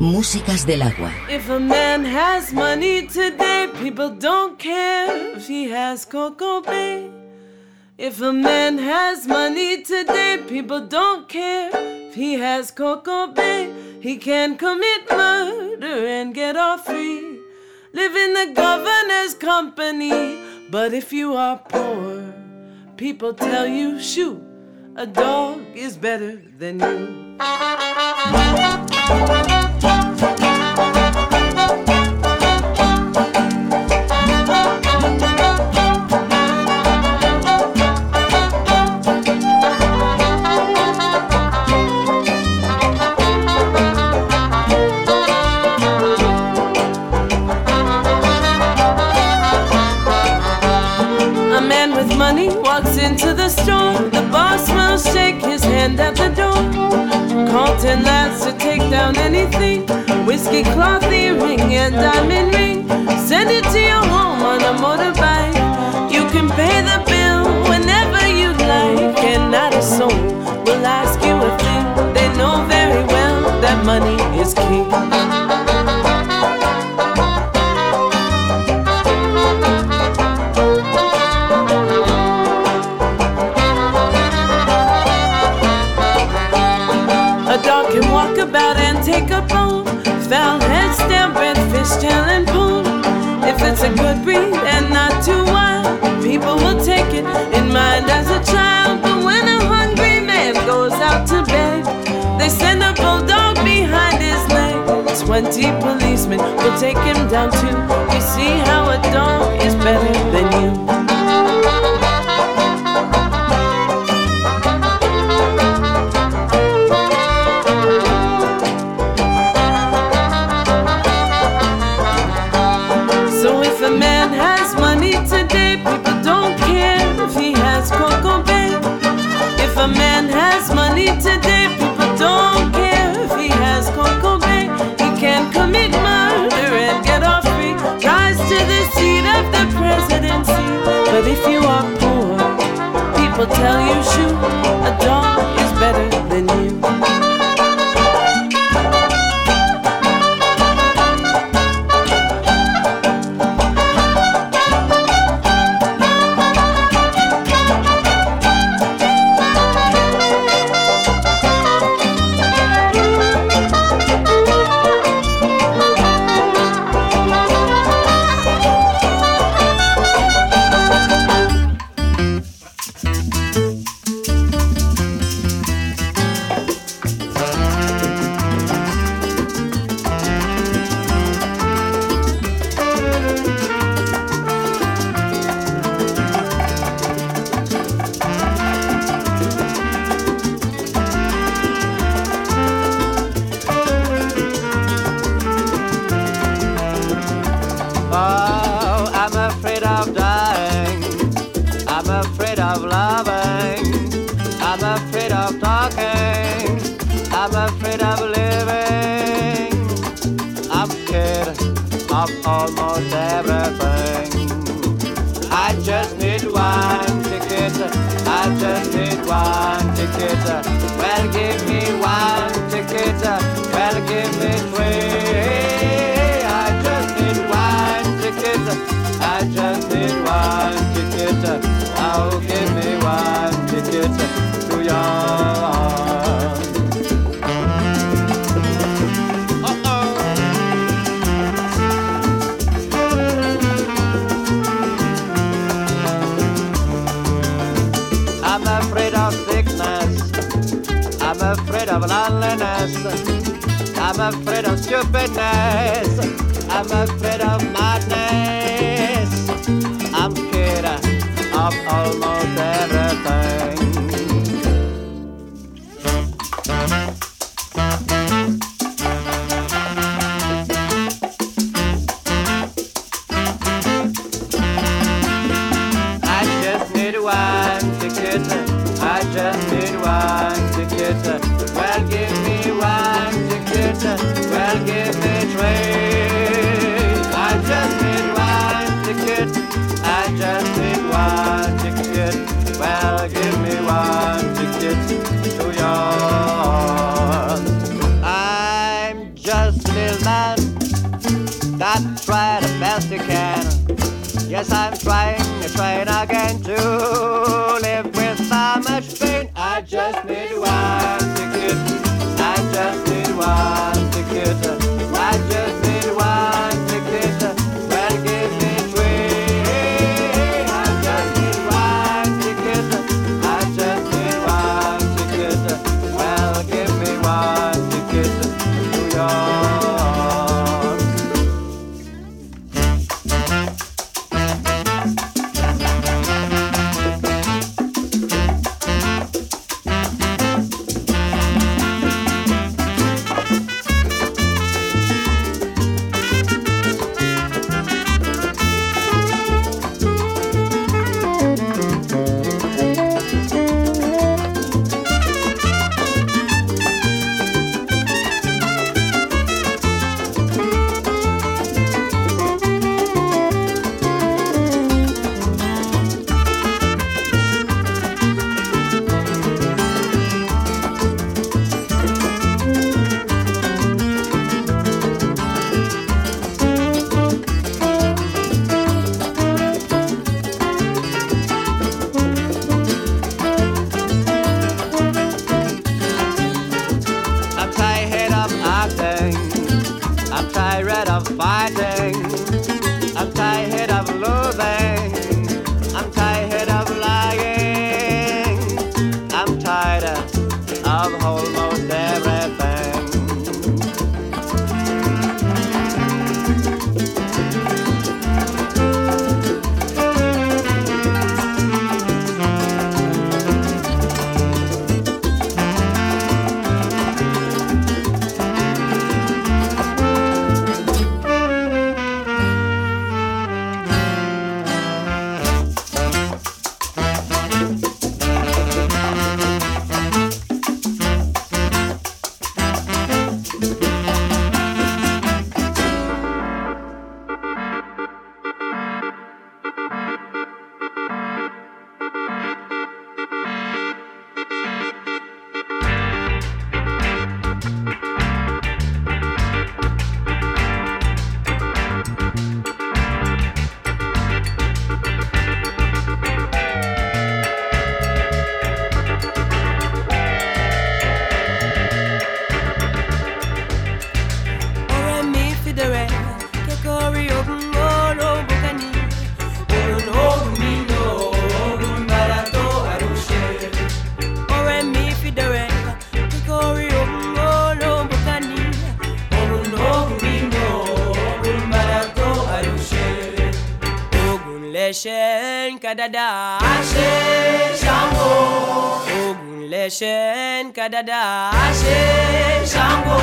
Músicas del agua. If a man has money today, people don't care if he has Coco Bay. If a man has money today, people don't care if he has Coco Bay. He can commit murder and get off free. Live in the governor's company. But if you are poor, people tell you, shoot, a dog is better than you. Down anything. Whiskey cloth earring and diamond ring. Send it to your home on a motorbike. You can pay the bill whenever you like. And not a soul will ask you a thing. They know very well that money is king. About and take a bone. Foul head, stamp, red fish, tail, and poon. If it's a good breed and not too wild, people will take it in mind as a child. But when a hungry man goes out to bed, they send a bulldog behind his leg. Twenty policemen will take him down too. You see how a dog is better than you. But if you are poor, people tell you, shoot, a dog is better than you. Afraid of stupidness. I'm afraid of madness. I'm scared of almost everything. kadada. àṣẹ Ṣàngó. Ògún lẹ̀ṣẹ̀ kadada. àṣẹ Ṣàngó.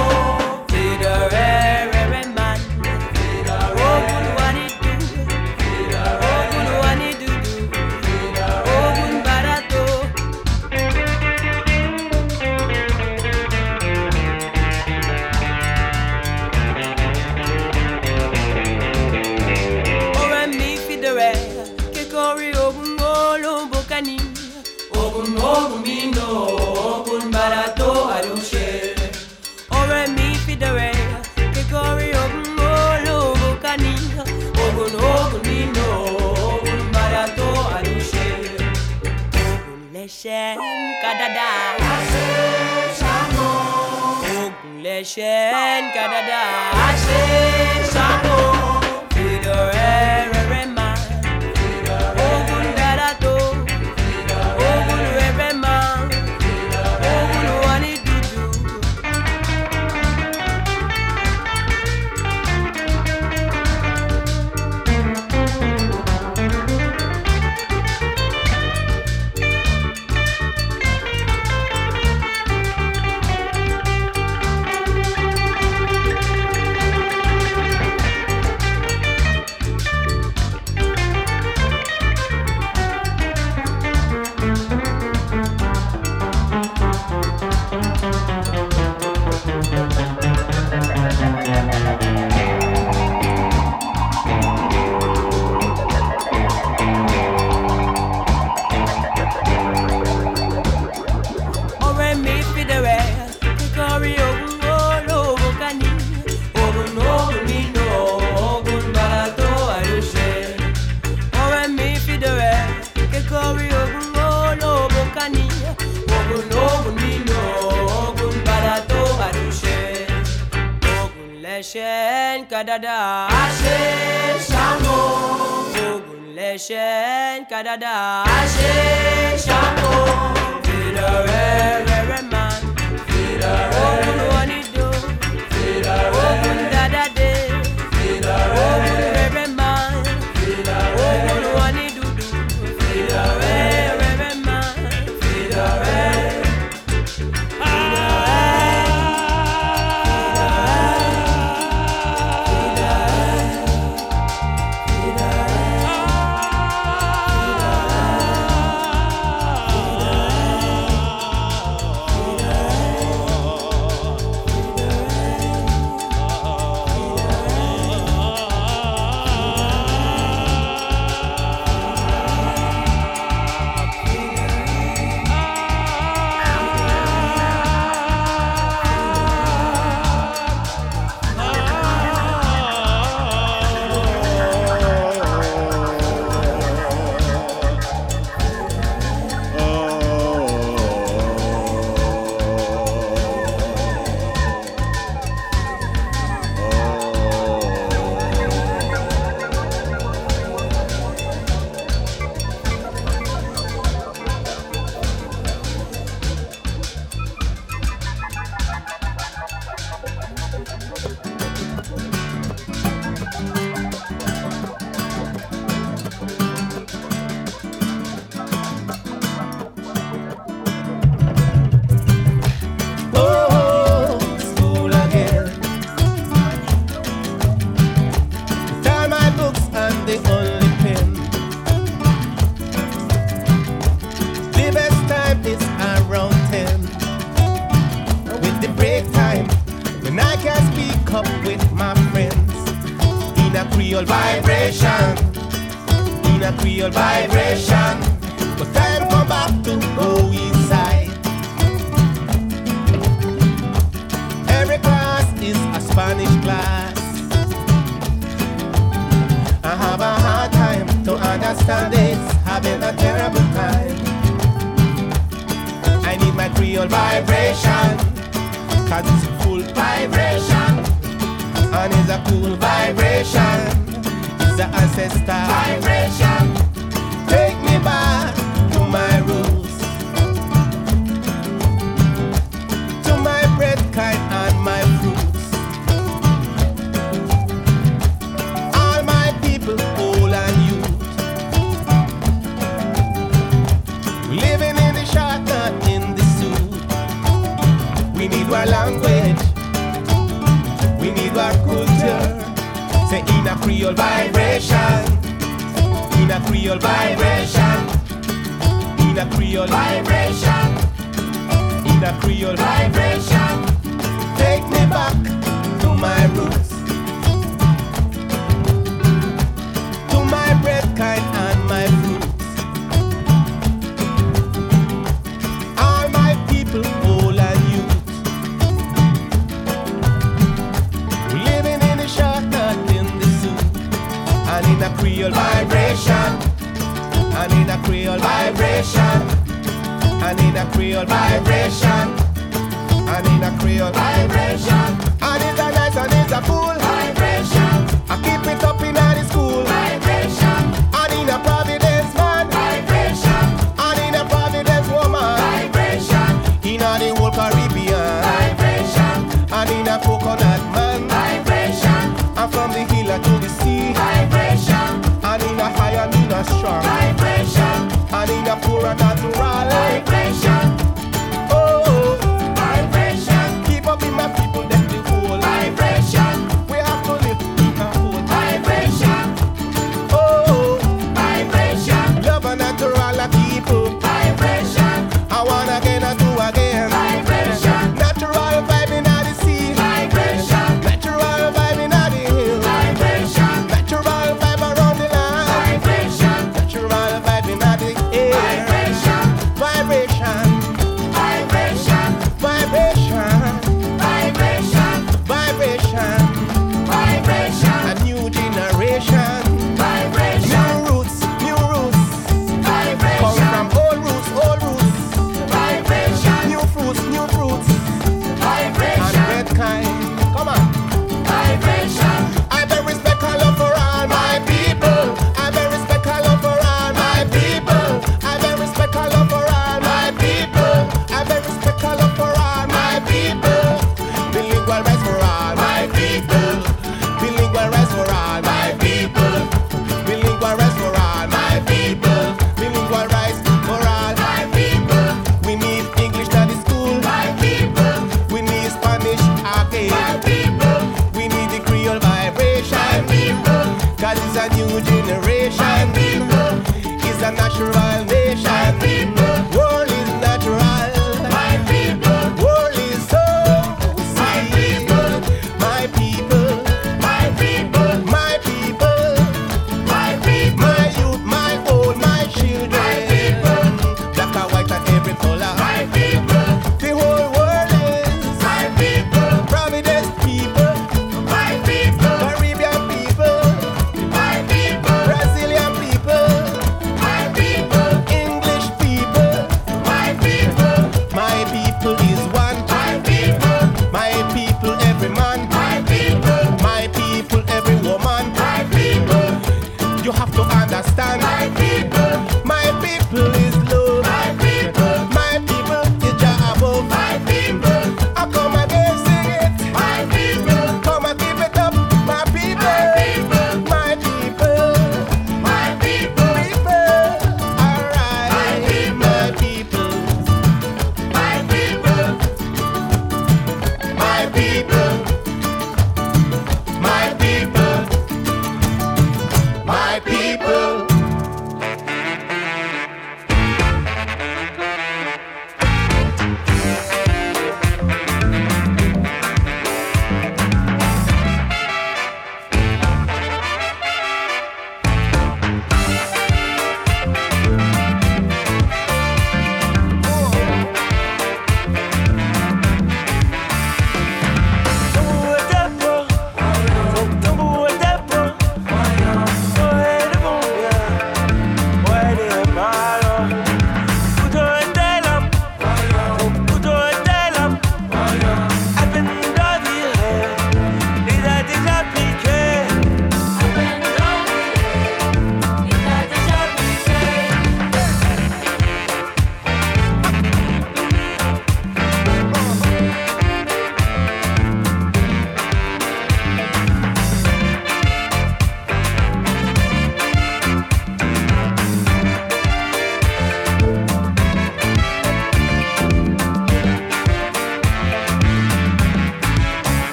I da in a Creole vibration. In a Creole vibration. In a Creole vibration. Take me back to my roots. To my bread kind in a Creole vibration, and in a Creole vibration, and in a Creole vibration, and in a Creole vibration, and it's a nice and it's a full vibration. I keep it up.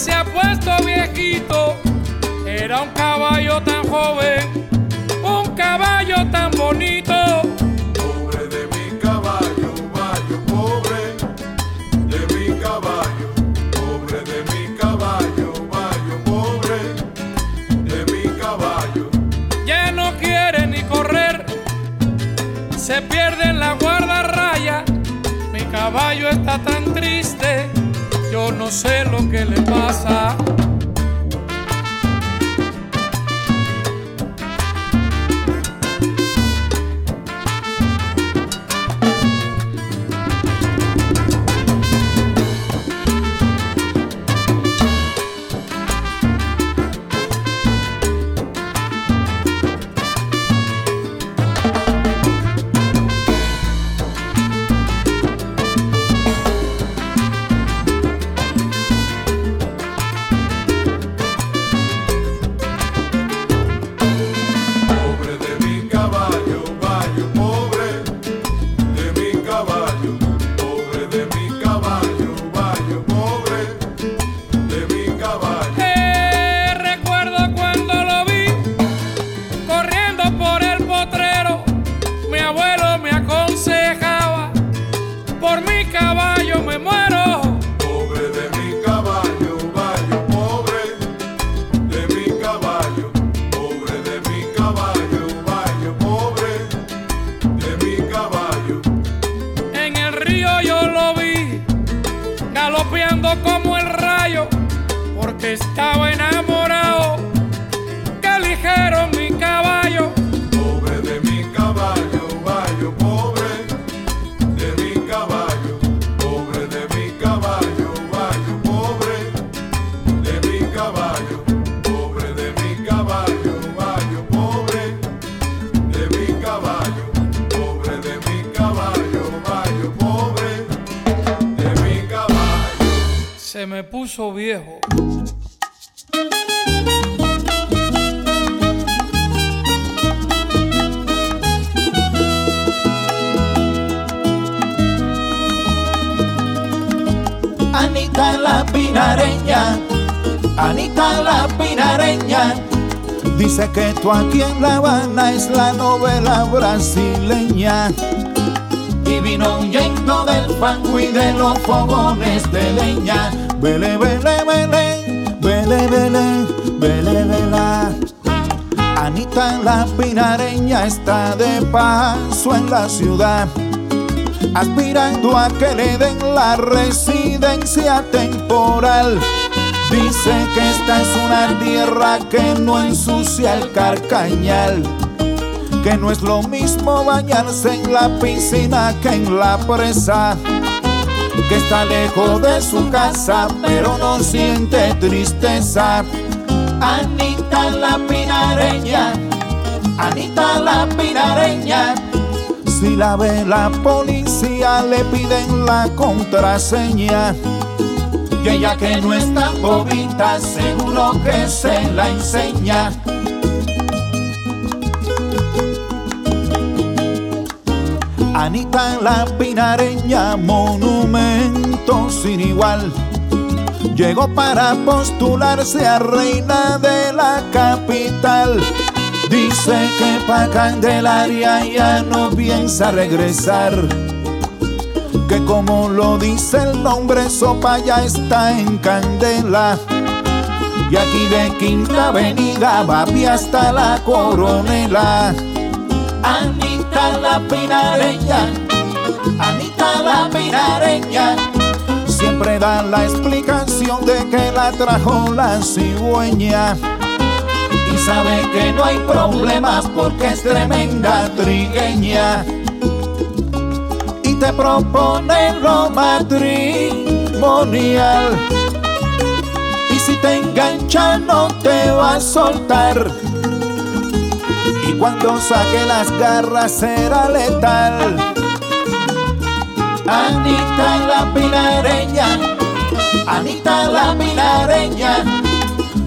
se ha puesto viejito. Era un caballo tan joven, un caballo tan bonito. Pobre de mi caballo, bayo, pobre de mi caballo, pobre de mi caballo, bayo, pobre de mi caballo. Ya no quiere ni correr, se pierde en la guardarraya. Mi caballo está tan sé lo que le pasa. Enamorado, que ligero mi caballo. Pobre de mi caballo, vallo, pobre de mi caballo, pobre de mi caballo, vallo, pobre de mi caballo, pobre de mi caballo, vallo, pobre de mi caballo, pobre de mi caballo, vallo, pobre de mi caballo. Se me puso viejo. Anita la pinareña. Dice que tú aquí en La Habana es la novela brasileña. Y vino huyendo del fango y de los fogones de leña. Vele, vele, vele, vele, vele, vele, vela. Anita la pinareña está de paso en la ciudad aspirando a que le den la residencia temporal. Dice que esta es una tierra que no ensucia el carcañal, que no es lo mismo bañarse en la piscina que en la presa, que está lejos de su casa pero no siente tristeza. Anita la pinareña, Anita la pinareña. Si la ve la policía le piden la contraseña Y ella que no es tan bobita seguro que se la enseña. Anita la pinareña, monumento sin igual. Llegó para postularse a reina de la capital. Dice que pa' Candelaria ya no piensa regresar. Que como lo dice el nombre, Sopa ya está en Candela. Y aquí de Quinta Avenida va hasta la Coronela. Anita la pinareña, Anita la pinareña. Siempre da la explicación de que la trajo la cigüeña y sabe que no hay problemas porque es tremenda trigueña te propone lo matrimonial y si te engancha no te va a soltar. Y cuando saque las garras será letal. Anita la pinareña Anita la pinareña.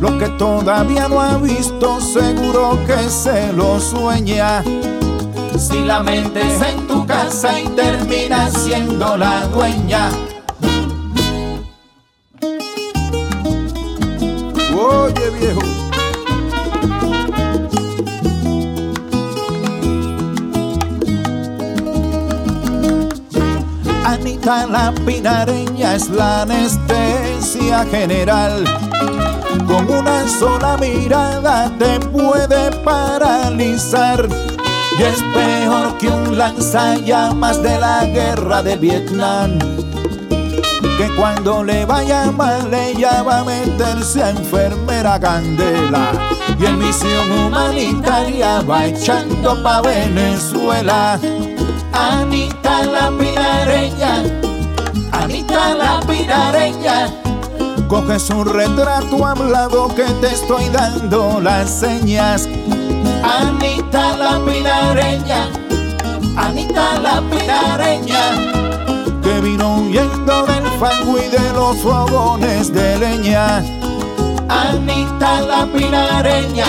Lo que todavía no ha visto, seguro que se lo sueña. Si la metes en tu casa y terminas siendo la dueña. Oye viejo. Anita la pinareña es la anestesia general con una sola mirada te puede paralizar. Y es peor que un lanzallamas de la guerra de Vietnam. Que cuando le vaya mal ella va a meterse a enfermera candela. Y en misión humanitaria va echando pa' Venezuela. Anita la pinareña, Anita la pinareña coges un retrato hablado que te estoy dando las señas. Anita la pinareña, Anita la pinareña, que vino huyendo del fango y de los fogones de leña. Anita la pinareña,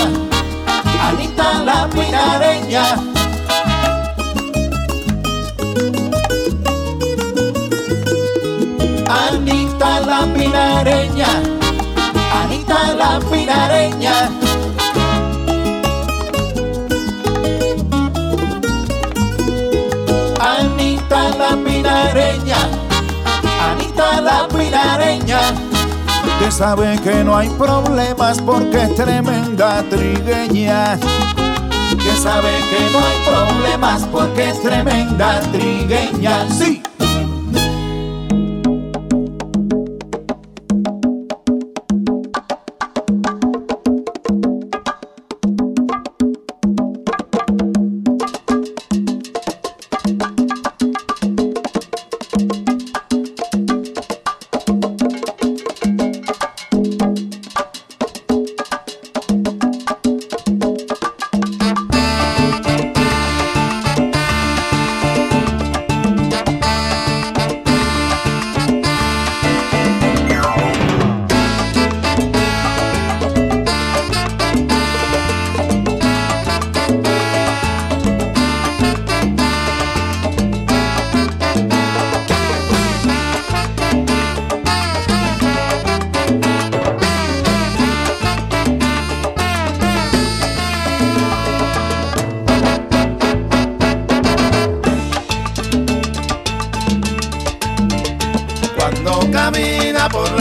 Anita la pinareña. Anita la pinareña, Anita la pinareña. Que sabe que no hay problemas porque es tremenda trigueña. Que sabe que no hay problemas porque es tremenda trigueña. Sí.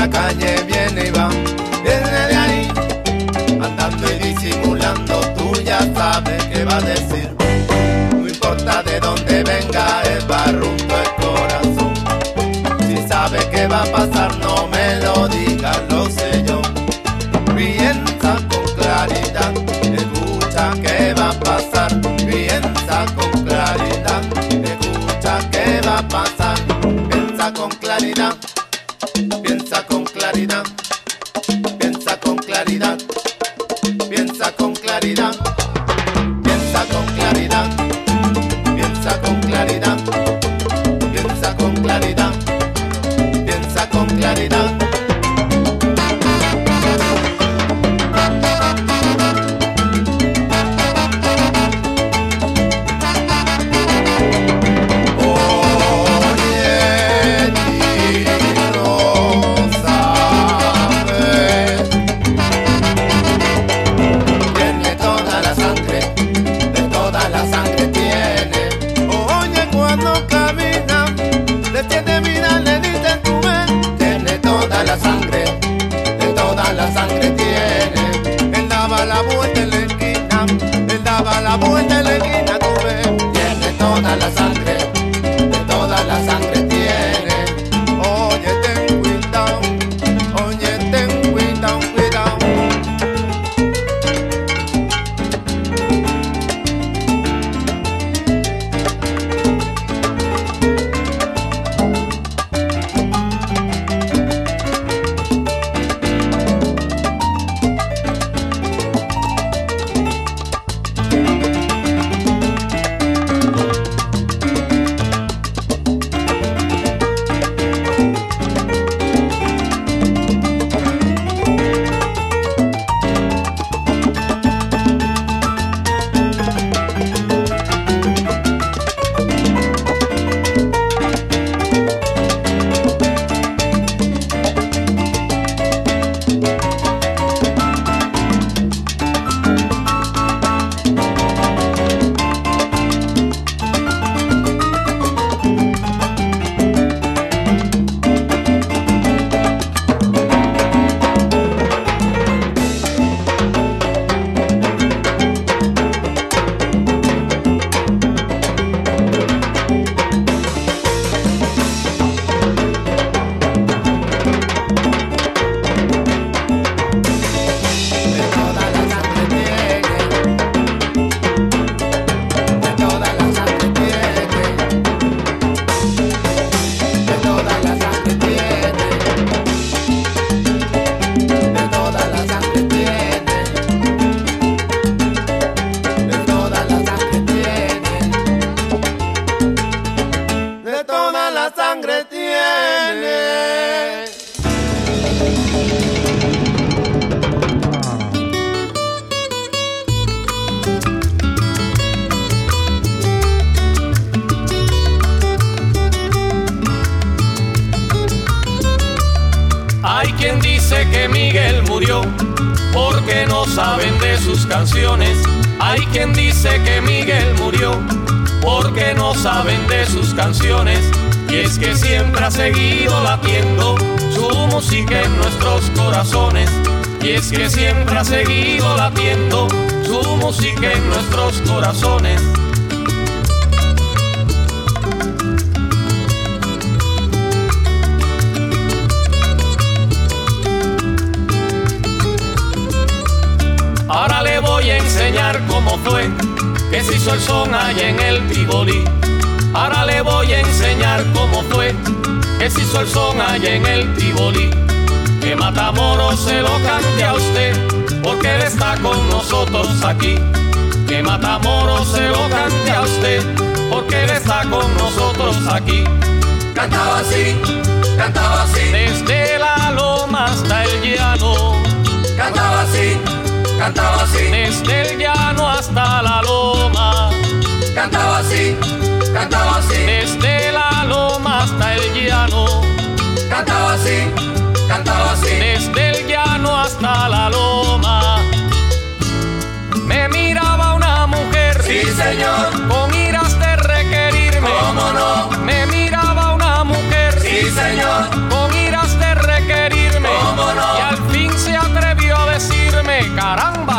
Calle viene y va, viene de ahí, andando y disimulando, tú ya sabes qué va a decir. No importa de dónde venga, el barrunto el corazón. Si sabe qué va a pasar, sus canciones. Y es que siempre ha seguido latiendo su música en nuestros corazones. Y es que siempre ha seguido latiendo su música en nuestros corazones. Ahora le voy a enseñar cómo fue que se hizo el son allá en el Tivoli. Ahora le voy a enseñar cómo fue que se hizo el son allá en el Tivoli. Que Matamoros se lo cante a usted, porque él está con nosotros aquí. Que Matamoros se lo cante a usted, porque él está con nosotros aquí. Cantaba así, cantaba así, Desde la loma hasta el llano, cantaba así, cantaba así, desde el llano hasta la loma. cantaba así, cantaba así. Desde la loma hasta el llano, cantaba así, cantaba así. Desde el llano hasta la loma, me miraba una mujer. Sí, señor. Con iras de requerirme. ¿Cómo no? Me miraba una mujer. Sí, señor. Con iras de requerirme. ¿Cómo no? Y al fin se atrevió a decirme, caramba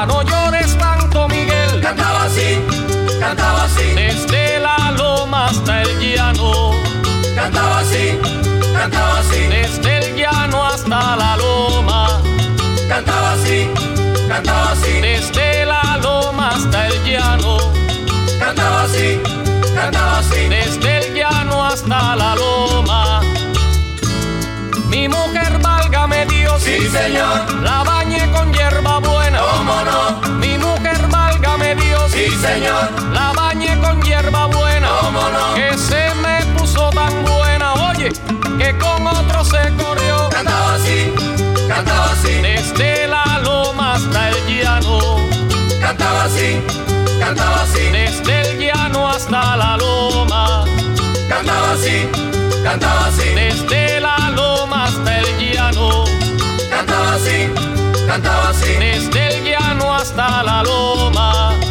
cantaba así. Desde el llano hasta la loma. Cantaba así, cantaba así. Desde la loma hasta el llano. Cantaba así, cantaba así. Desde el llano hasta la loma. Mi mujer, válgame Dios. Sí, señor. La bañé con hierba buena. ¿Cómo no? Mi mujer, válgame Dios. Sí, señor. Que con otro se corrió. Cantaba así, cantaba así. Desde la loma hasta el llano. Cantaba así, cantaba así. Desde el llano hasta la loma. Cantaba así, cantaba así. Desde la loma hasta el llano. Cantaba así, cantaba así. Desde el llano hasta la loma.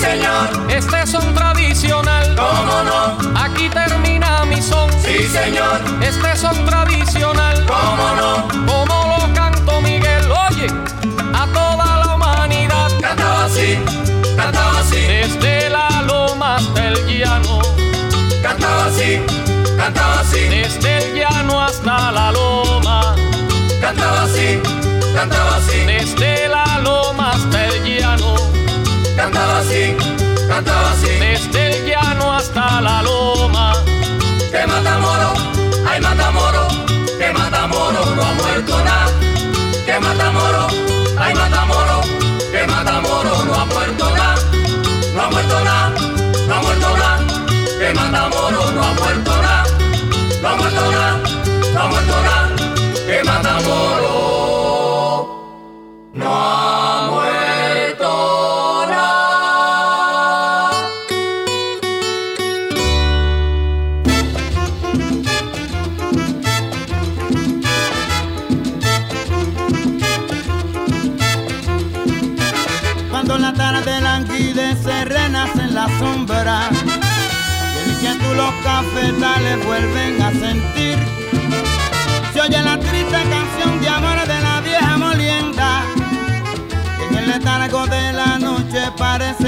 Señor. Este son tradicional. ¿Cómo no? Aquí termina mi son. Sí, señor. Este son tradicional. ¿Cómo no? Como lo canto Miguel, oye, a toda la humanidad. Cantaba así, cantaba así. Desde la loma hasta el llano. Cantaba así, cantaba así. Desde el llano hasta la loma. Cantaba así, cantaba así. Desde la así, cantaba así. Desde el llano hasta la loma. Que mata moro, ay mata moro, que mata moro, no ha muerto nada.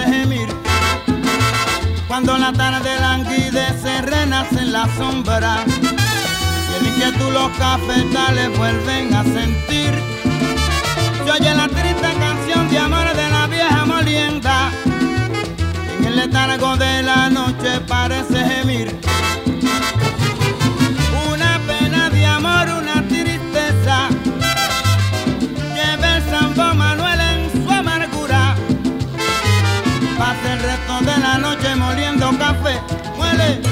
Gemir. Cuando la tarde languidece, renace en la sombra. Y el inquietud los cafetales vuelven a sentir. Se oye la triste canción de amor de la vieja molienda. En el letargo de la noche parece gemir. mueve, it.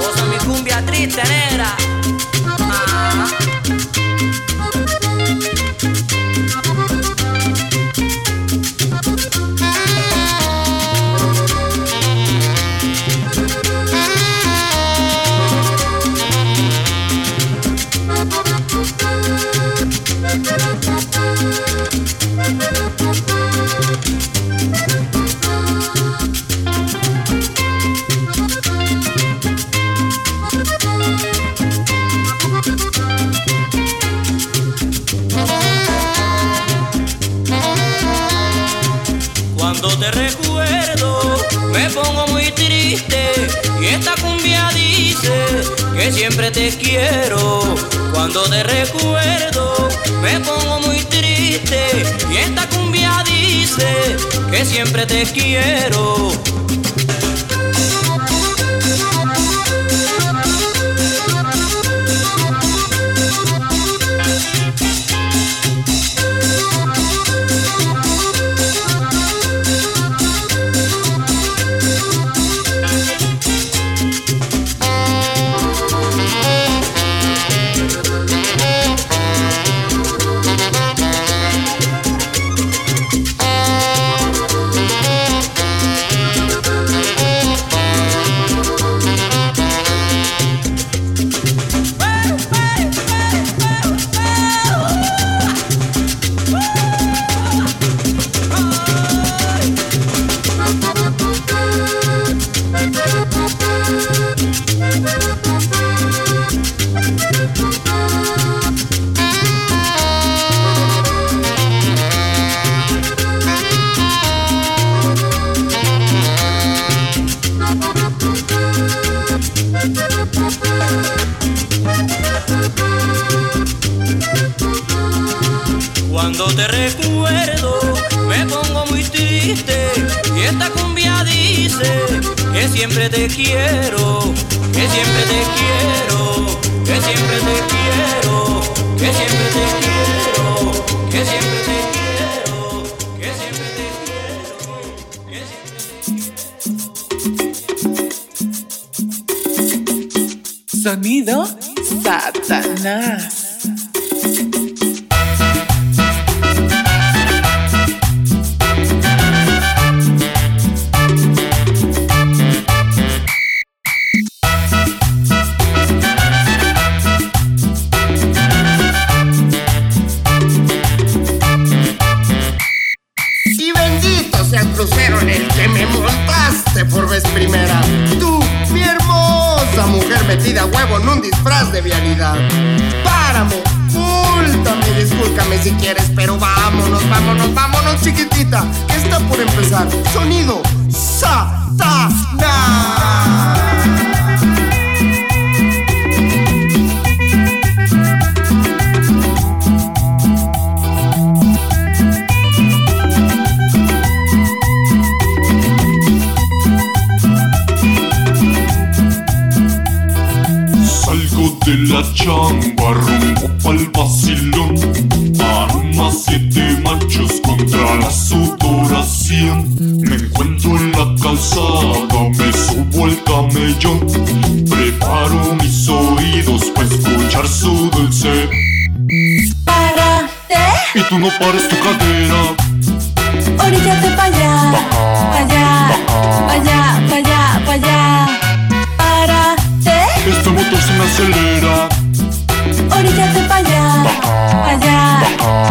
Cosa mi cumbia triste negra. que siempre te quiero. Cuando te recuerdo, me pongo muy triste. Y esta cumbia dice que siempre te quiero. Te quiero, que siempre te quiero, que siempre te quiero, que siempre te quiero, que siempre te quiero, que siempre te quiero, que siempre Sonido Satanás. Camellón Preparo mis oídos para escuchar su dulce. Párate, Y tú no pares tu cadera. Oríllate pa' allá, pa' allá, pa' allá, pa' allá, pa' allá. Párate, Este motor se me acelera. Oríllate pa' allá, pa' allá,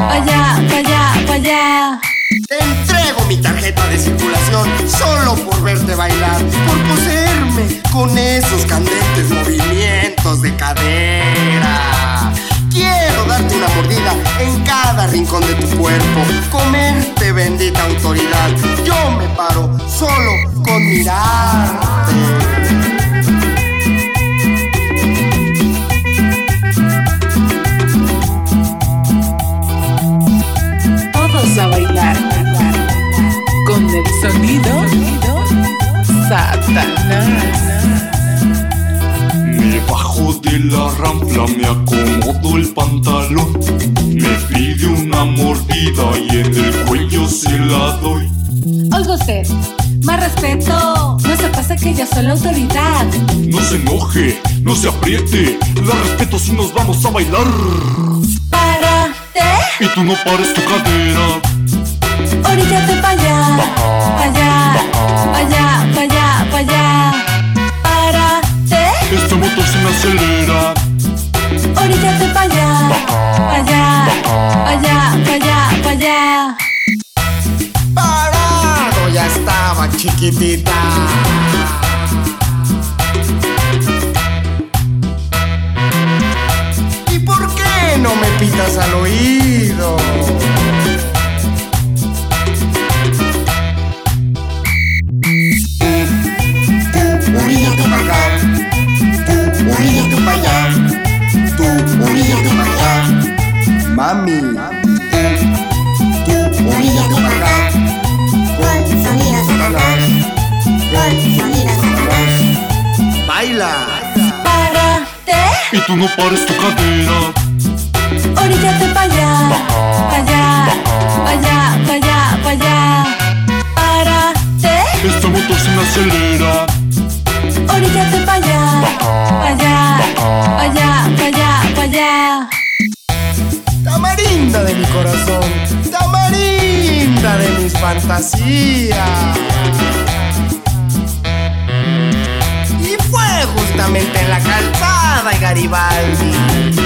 pa' allá, pa' allá, pa' allá. Entrego mi tarjeta de circulación solo por verte bailar, por poseerme con esos candentes movimientos de cadera. Quiero darte una mordida en cada rincón de tu cuerpo, comerte bendita autoridad. Yo me paro solo con mirarte. A bailar sonido. Satanás. Me bajo de la rampla, me acomodo el pantalón. Me pide una mordida y en el cuello se la doy. Oiga usted, más respeto, no se pasa que yo soy la autoridad. No se enoje, no se apriete. La respeto si nos vamos a bailar. Párate, Y tú no pares tu cadera. Oríllate pa' allá, pa' allá, pa' allá, pa' allá, pa' allá. Párate, Este motor se me acelera oríllate pa' allá, pa' allá, pa' allá, pa' allá, pa' allá. Parado ya estaba chiquitita. ¿Y por qué no me pitas al oído? Tú no pares tu cadera oríllate pa' allá, pa' allá, pa' allá, pa' allá, pa' allá. Párate, Este motor se me acelera oríllate pa' allá, pa' allá, pa' allá, pa' allá, pa' allá. Tamarinda de mi corazón. Tamarinda de mis fantasías. Justamente en la calzada de Garibaldi.